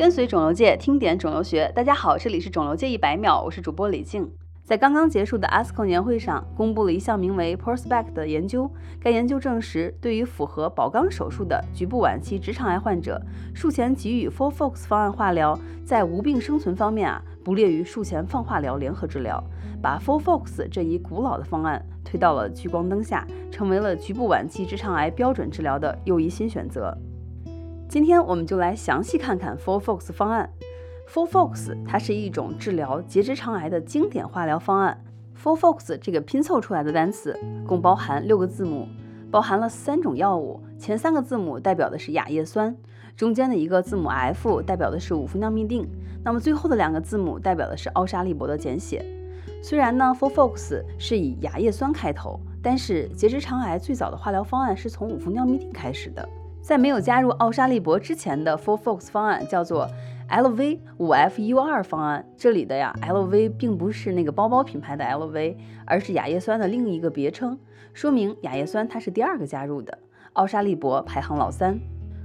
跟随肿瘤界听点肿瘤学，大家好，这里是肿瘤界一百秒，我是主播李静。在刚刚结束的 ASCO 年会上，公布了一项名为 PROSPECT 的研究。该研究证实，对于符合保肛手术的局部晚期直肠癌患者，术前给予 FOLFOX 方案化疗，在无病生存方面啊，不劣于术前放化疗联合治疗，把 FOLFOX 这一古老的方案推到了聚光灯下，成为了局部晚期直肠癌标准治疗的又一新选择。今天我们就来详细看看 FOLFOX 方案。FOLFOX 它是一种治疗结直肠癌的经典化疗方案。FOLFOX 这个拼凑出来的单词共包含六个字母，包含了三种药物。前三个字母代表的是亚叶酸，中间的一个字母 F 代表的是五氟尿嘧啶，那么最后的两个字母代表的是奥沙利铂的简写。虽然呢，FOLFOX 是以亚叶酸开头，但是结直肠癌最早的化疗方案是从五氟尿嘧啶开始的。在没有加入奥沙利铂之前的 FOLFOX 方案叫做 LV 五 F U 二方案。这里的呀，LV 并不是那个包包品牌的 LV，而是亚叶酸的另一个别称，说明亚叶酸它是第二个加入的，奥沙利铂排行老三。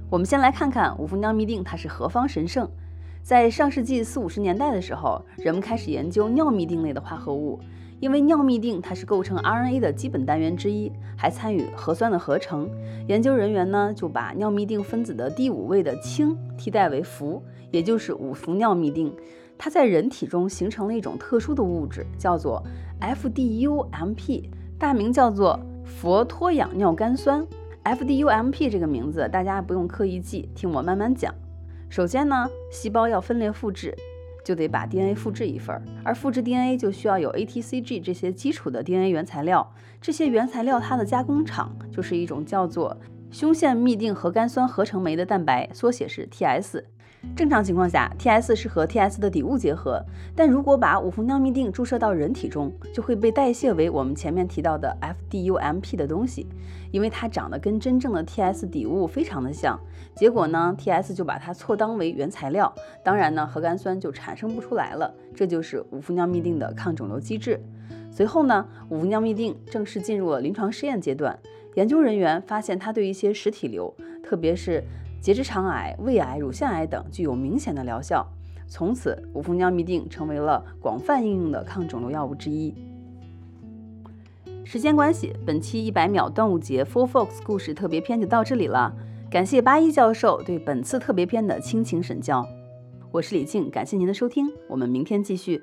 我们先来看看五氟尿嘧啶它是何方神圣。在上世纪四五十年代的时候，人们开始研究尿嘧啶类的化合物。因为尿嘧啶它是构成 RNA 的基本单元之一，还参与核酸的合成。研究人员呢就把尿嘧啶分子的第五位的氢替代为氟，也就是五氟尿嘧啶。它在人体中形成了一种特殊的物质，叫做 FDUMP，大名叫做佛脱氧尿苷酸。FDUMP 这个名字大家不用刻意记，听我慢慢讲。首先呢，细胞要分裂复制。就得把 DNA 复制一份，而复制 DNA 就需要有 ATCG 这些基础的 DNA 原材料。这些原材料它的加工厂就是一种叫做胸腺嘧啶核苷酸合成酶的蛋白，缩写是 TS。正常情况下，TS 是和 TS 的底物结合，但如果把五氟尿嘧啶注射到人体中，就会被代谢为我们前面提到的 FDUMP 的东西，因为它长得跟真正的 TS 底物非常的像。结果呢，TS 就把它错当为原材料，当然呢，核苷酸就产生不出来了。这就是五氟尿嘧啶的抗肿瘤机制。随后呢，五氟尿嘧啶正式进入了临床试验阶段，研究人员发现它对一些实体瘤，特别是结直肠癌、胃癌、乳腺癌等具有明显的疗效，从此五氟尿嘧啶成为了广泛应用的抗肿瘤药物之一。时间关系，本期一百秒端午节 Full Fox 故事特别篇就到这里了。感谢八一教授对本次特别篇的倾情审教。我是李静，感谢您的收听，我们明天继续。